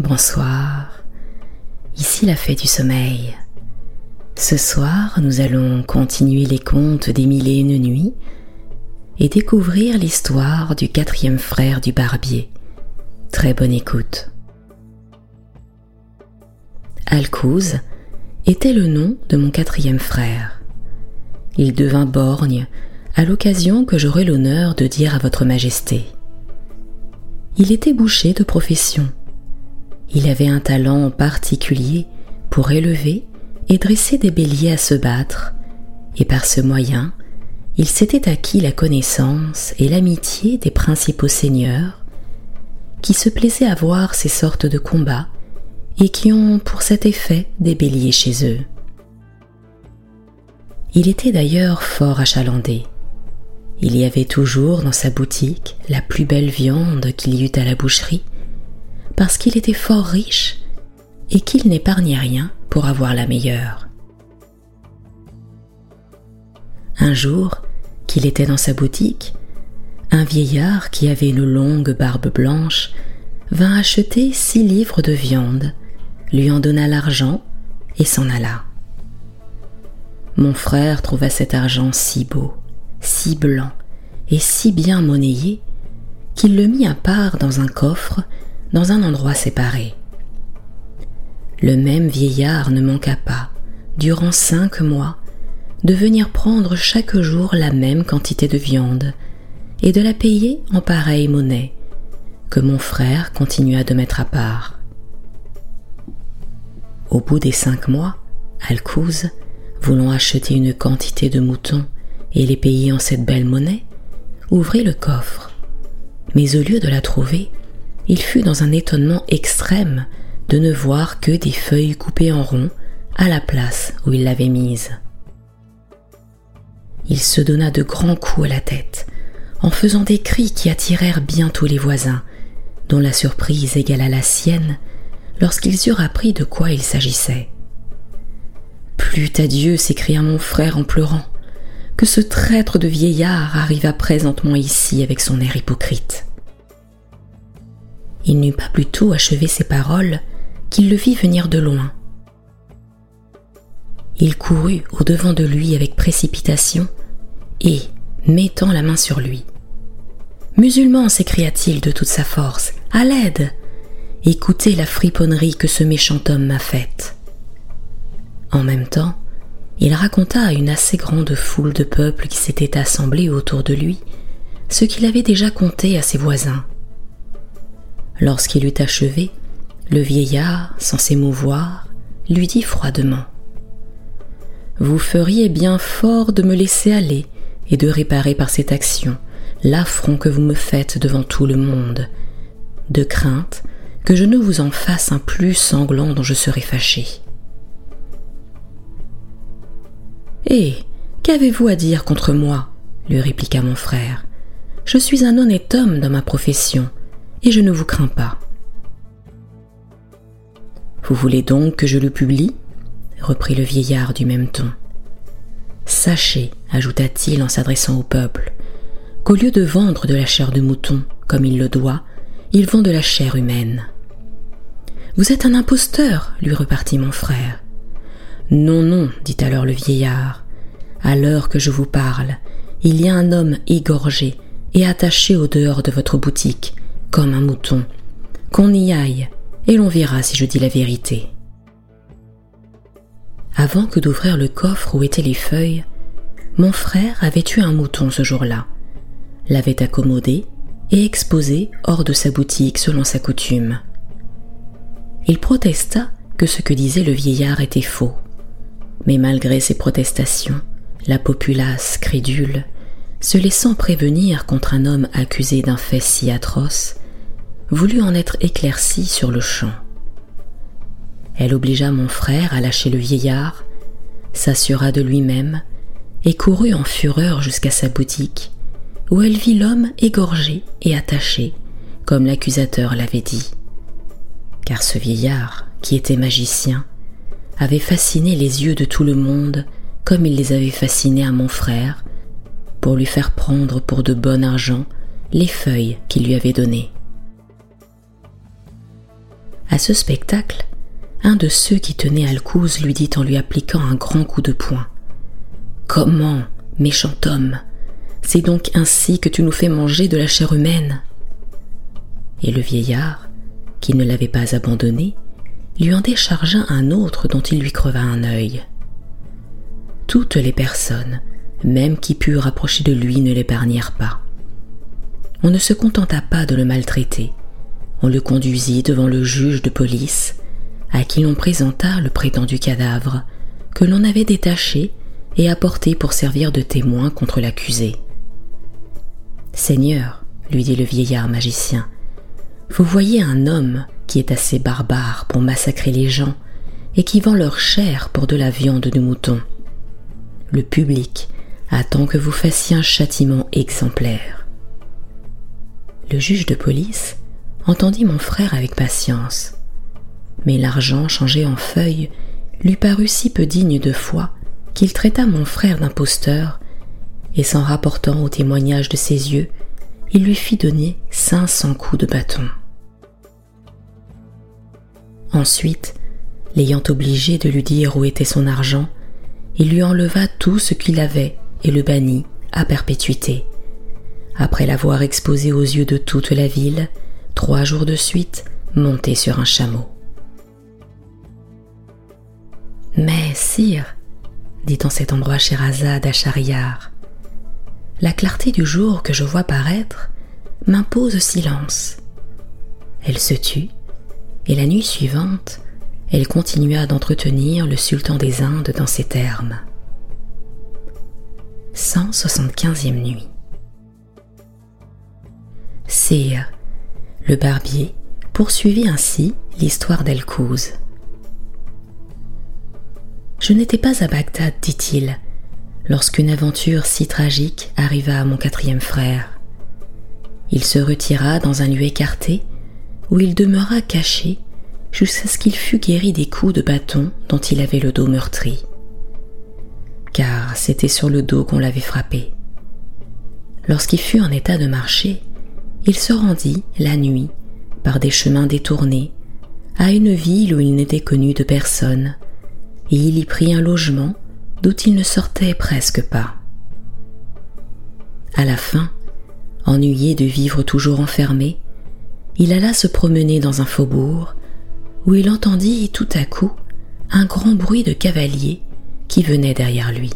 bonsoir. Ici la fée du sommeil. Ce soir, nous allons continuer les contes des mille et une nuits et découvrir l'histoire du quatrième frère du barbier. Très bonne écoute. Alcouz était le nom de mon quatrième frère. Il devint borgne à l'occasion que j'aurai l'honneur de dire à votre majesté. Il était boucher de profession. Il avait un talent particulier pour élever et dresser des béliers à se battre, et par ce moyen, il s'était acquis la connaissance et l'amitié des principaux seigneurs, qui se plaisaient à voir ces sortes de combats et qui ont pour cet effet des béliers chez eux. Il était d'ailleurs fort achalandé. Il y avait toujours dans sa boutique la plus belle viande qu'il y eût à la boucherie, parce qu'il était fort riche et qu'il n'épargnait rien pour avoir la meilleure. Un jour, qu'il était dans sa boutique, un vieillard qui avait une longue barbe blanche vint acheter six livres de viande, lui en donna l'argent et s'en alla. Mon frère trouva cet argent si beau si blanc et si bien monnayé qu'il le mit à part dans un coffre dans un endroit séparé. Le même vieillard ne manqua pas, durant cinq mois, de venir prendre chaque jour la même quantité de viande et de la payer en pareille monnaie que mon frère continua de mettre à part. Au bout des cinq mois, Alcouz, voulant acheter une quantité de moutons et les payer en cette belle monnaie, ouvrit le coffre. Mais au lieu de la trouver, il fut dans un étonnement extrême de ne voir que des feuilles coupées en rond à la place où il l'avait mise. Il se donna de grands coups à la tête, en faisant des cris qui attirèrent bientôt les voisins, dont la surprise égala la sienne lorsqu'ils eurent appris de quoi il s'agissait. Plût à Dieu, s'écria mon frère en pleurant, que ce traître de vieillard arriva présentement ici avec son air hypocrite. Il n'eut pas plus tôt achevé ses paroles qu'il le vit venir de loin. Il courut au devant de lui avec précipitation et, mettant la main sur lui, Musulman, s'écria-t-il de toute sa force, à l'aide Écoutez la friponnerie que ce méchant homme m'a faite. En même temps, il raconta à une assez grande foule de peuple qui s'était assemblée autour de lui ce qu'il avait déjà conté à ses voisins. Lorsqu'il eut achevé, le vieillard, sans s'émouvoir, lui dit froidement Vous feriez bien fort de me laisser aller et de réparer par cette action l'affront que vous me faites devant tout le monde, de crainte que je ne vous en fasse un plus sanglant dont je serai fâché. Eh, qu'avez-vous à dire contre moi? lui répliqua mon frère. Je suis un honnête homme dans ma profession, et je ne vous crains pas. Vous voulez donc que je le publie? reprit le vieillard du même ton. Sachez, ajouta-t-il en s'adressant au peuple, qu'au lieu de vendre de la chair de mouton, comme il le doit, il vend de la chair humaine. Vous êtes un imposteur, lui repartit mon frère. Non, non, dit alors le vieillard. À l'heure que je vous parle, il y a un homme égorgé et attaché au dehors de votre boutique, comme un mouton. Qu'on y aille, et l'on verra si je dis la vérité. Avant que d'ouvrir le coffre où étaient les feuilles, mon frère avait tué un mouton ce jour-là, l'avait accommodé et exposé hors de sa boutique selon sa coutume. Il protesta que ce que disait le vieillard était faux. Mais malgré ses protestations, la populace crédule, se laissant prévenir contre un homme accusé d'un fait si atroce, voulut en être éclaircie sur le champ. Elle obligea mon frère à lâcher le vieillard, s'assura de lui-même et courut en fureur jusqu'à sa boutique, où elle vit l'homme égorgé et attaché, comme l'accusateur l'avait dit. Car ce vieillard, qui était magicien, avait fasciné les yeux de tout le monde comme il les avait fascinés à mon frère, pour lui faire prendre pour de bon argent les feuilles qu'il lui avait données. À ce spectacle, un de ceux qui tenaient Alcouz lui dit en lui appliquant un grand coup de poing. Comment, méchant homme, c'est donc ainsi que tu nous fais manger de la chair humaine? Et le vieillard, qui ne l'avait pas abandonné, lui en déchargea un autre dont il lui creva un œil. Toutes les personnes, même qui purent approcher de lui, ne l'épargnèrent pas. On ne se contenta pas de le maltraiter. On le conduisit devant le juge de police, à qui l'on présenta le prétendu cadavre, que l'on avait détaché et apporté pour servir de témoin contre l'accusé. Seigneur, lui dit le vieillard magicien, vous voyez un homme qui est assez barbare pour massacrer les gens et qui vend leur chair pour de la viande de mouton. Le public attend que vous fassiez un châtiment exemplaire. Le juge de police entendit mon frère avec patience, mais l'argent changé en feuilles lui parut si peu digne de foi qu'il traita mon frère d'imposteur, et s'en rapportant au témoignage de ses yeux, il lui fit donner cinq cents coups de bâton. Ensuite, l'ayant obligé de lui dire où était son argent, il lui enleva tout ce qu'il avait et le bannit à perpétuité. Après l'avoir exposé aux yeux de toute la ville, trois jours de suite, monté sur un chameau. Mais, sire, dit en cet endroit Sherazade à Schahriar, la clarté du jour que je vois paraître m'impose silence. Elle se tut, et la nuit suivante, elle continua d'entretenir le sultan des Indes dans ces termes. 175e nuit. Sire, le barbier poursuivit ainsi l'histoire d'Elkouz. Je n'étais pas à Bagdad, dit-il, lorsqu'une aventure si tragique arriva à mon quatrième frère. Il se retira dans un lieu écarté où il demeura caché jusqu'à ce qu'il fût guéri des coups de bâton dont il avait le dos meurtri. Car c'était sur le dos qu'on l'avait frappé. Lorsqu'il fut en état de marcher, il se rendit, la nuit, par des chemins détournés, à une ville où il n'était connu de personne, et il y prit un logement d'où il ne sortait presque pas. À la fin, ennuyé de vivre toujours enfermé, il alla se promener dans un faubourg où il entendit tout à coup un grand bruit de cavaliers qui venait derrière lui.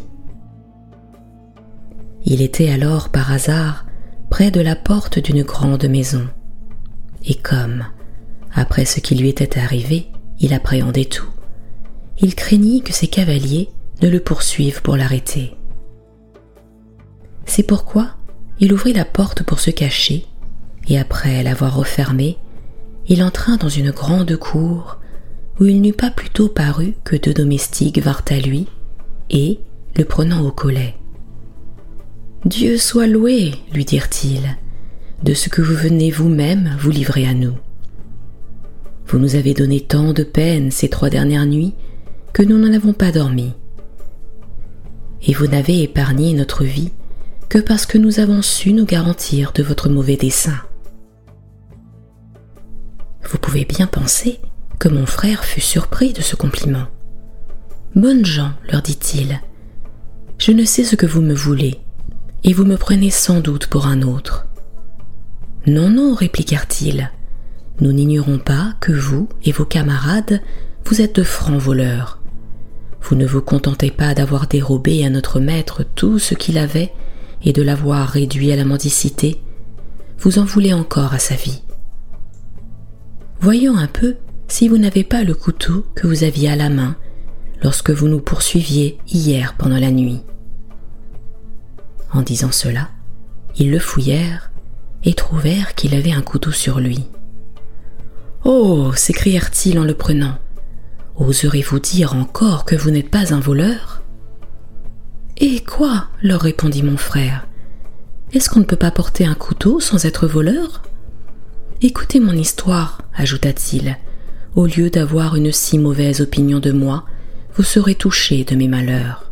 Il était alors par hasard près de la porte d'une grande maison, et comme, après ce qui lui était arrivé, il appréhendait tout, il craignit que ses cavaliers ne le poursuivent pour l'arrêter. C'est pourquoi il ouvrit la porte pour se cacher, et après l'avoir refermée, il entra dans une grande cour où il n'eut pas plutôt paru que deux domestiques vinrent à lui et, le prenant au collet. Dieu soit loué, lui dirent-ils, de ce que vous venez vous-même vous livrer à nous. Vous nous avez donné tant de peine ces trois dernières nuits que nous n'en avons pas dormi. Et vous n'avez épargné notre vie que parce que nous avons su nous garantir de votre mauvais dessein. Vous pouvez bien penser que mon frère fut surpris de ce compliment. Bonnes gens, leur dit-il, je ne sais ce que vous me voulez, et vous me prenez sans doute pour un autre. Non, non, répliquèrent-ils, nous n'ignorons pas que vous et vos camarades, vous êtes de francs voleurs. Vous ne vous contentez pas d'avoir dérobé à notre maître tout ce qu'il avait et de l'avoir réduit à la mendicité, vous en voulez encore à sa vie. Voyons un peu si vous n'avez pas le couteau que vous aviez à la main lorsque vous nous poursuiviez hier pendant la nuit. En disant cela, ils le fouillèrent et trouvèrent qu'il avait un couteau sur lui. Oh s'écrièrent-ils en le prenant, oserez-vous dire encore que vous n'êtes pas un voleur? Et quoi? leur répondit mon frère. Est-ce qu'on ne peut pas porter un couteau sans être voleur? Écoutez mon histoire, ajouta-t-il. Au lieu d'avoir une si mauvaise opinion de moi, vous serez touché de mes malheurs.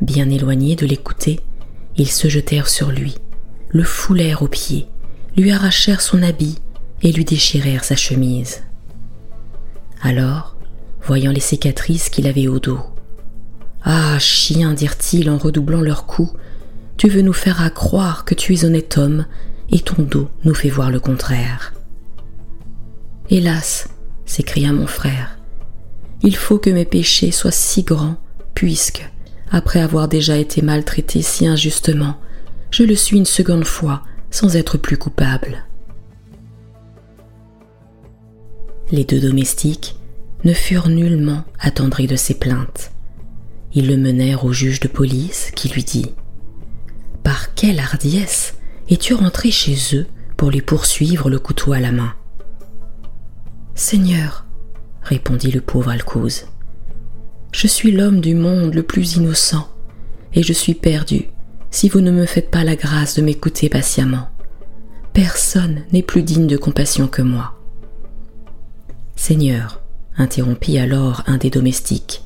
Bien éloignés de l'écouter, ils se jetèrent sur lui, le foulèrent aux pieds, lui arrachèrent son habit et lui déchirèrent sa chemise. Alors, voyant les cicatrices qu'il avait au dos, Ah, chien, dirent-ils en redoublant leurs coups, tu veux nous faire accroire que tu es honnête homme, et ton dos nous fait voir le contraire. Hélas, s'écria mon frère, il faut que mes péchés soient si grands, puisque, après avoir déjà été maltraité si injustement, je le suis une seconde fois sans être plus coupable. Les deux domestiques ne furent nullement attendris de ses plaintes. Ils le menèrent au juge de police qui lui dit Par quelle hardiesse es-tu rentré chez eux pour les poursuivre le couteau à la main Seigneur, répondit le pauvre Alcose, je suis l'homme du monde le plus innocent, et je suis perdu si vous ne me faites pas la grâce de m'écouter patiemment. Personne n'est plus digne de compassion que moi. Seigneur, interrompit alors un des domestiques,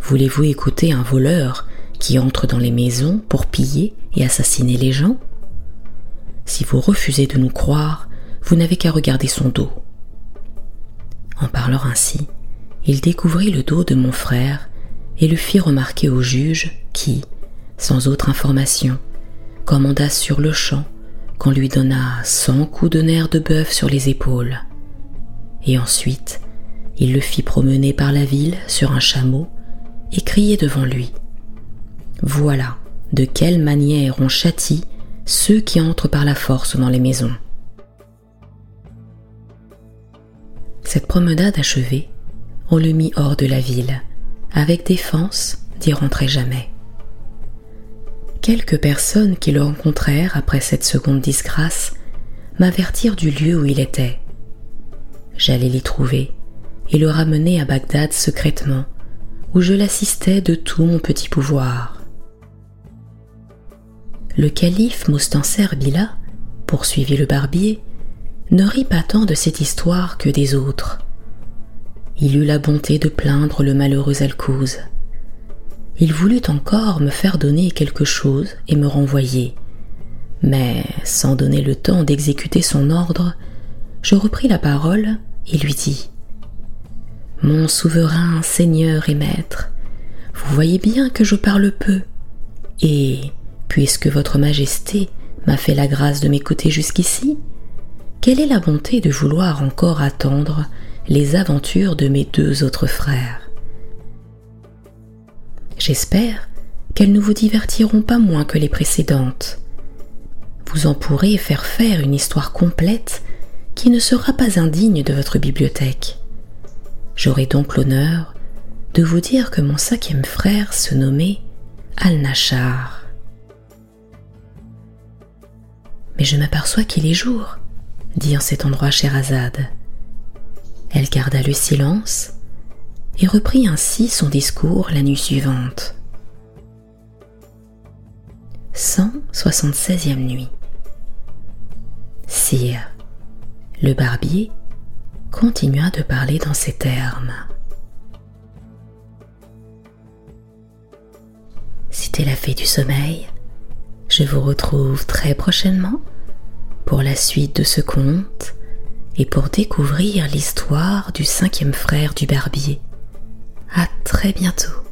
voulez-vous écouter un voleur qui entre dans les maisons pour piller et assassiner les gens? Si vous refusez de nous croire, vous n'avez qu'à regarder son dos. En parlant ainsi, il découvrit le dos de mon frère et le fit remarquer au juge qui, sans autre information, commanda sur le champ qu'on lui donna cent coups de nerfs de bœuf sur les épaules. Et ensuite, il le fit promener par la ville sur un chameau et crier devant lui. Voilà de quelle manière on châtie ceux qui entrent par la force dans les maisons. Cette promenade achevée, on le mit hors de la ville, avec défense d'y rentrer jamais. Quelques personnes qui le rencontrèrent après cette seconde disgrâce m'avertirent du lieu où il était. J'allais l'y trouver et le ramener à Bagdad secrètement, où je l'assistais de tout mon petit pouvoir. Le calife Moustanser Bila, poursuivit le barbier, ne rit pas tant de cette histoire que des autres. Il eut la bonté de plaindre le malheureux Alcouz. Il voulut encore me faire donner quelque chose et me renvoyer, mais sans donner le temps d'exécuter son ordre, je repris la parole et lui dis Mon souverain, seigneur et maître, vous voyez bien que je parle peu, et puisque votre majesté m'a fait la grâce de m'écouter jusqu'ici, quelle est la bonté de vouloir encore attendre les aventures de mes deux autres frères J'espère qu'elles ne vous divertiront pas moins que les précédentes. Vous en pourrez faire faire une histoire complète qui ne sera pas indigne de votre bibliothèque. J'aurai donc l'honneur de vous dire que mon cinquième frère se nommait Al-Nachar. Mais je m'aperçois qu'il est jour dit en cet endroit Sherazade. Elle garda le silence et reprit ainsi son discours la nuit suivante. 176e nuit. Sire, le barbier continua de parler dans ces termes. C'était la fée du sommeil. Je vous retrouve très prochainement pour la suite de ce conte et pour découvrir l'histoire du cinquième frère du barbier. À très bientôt.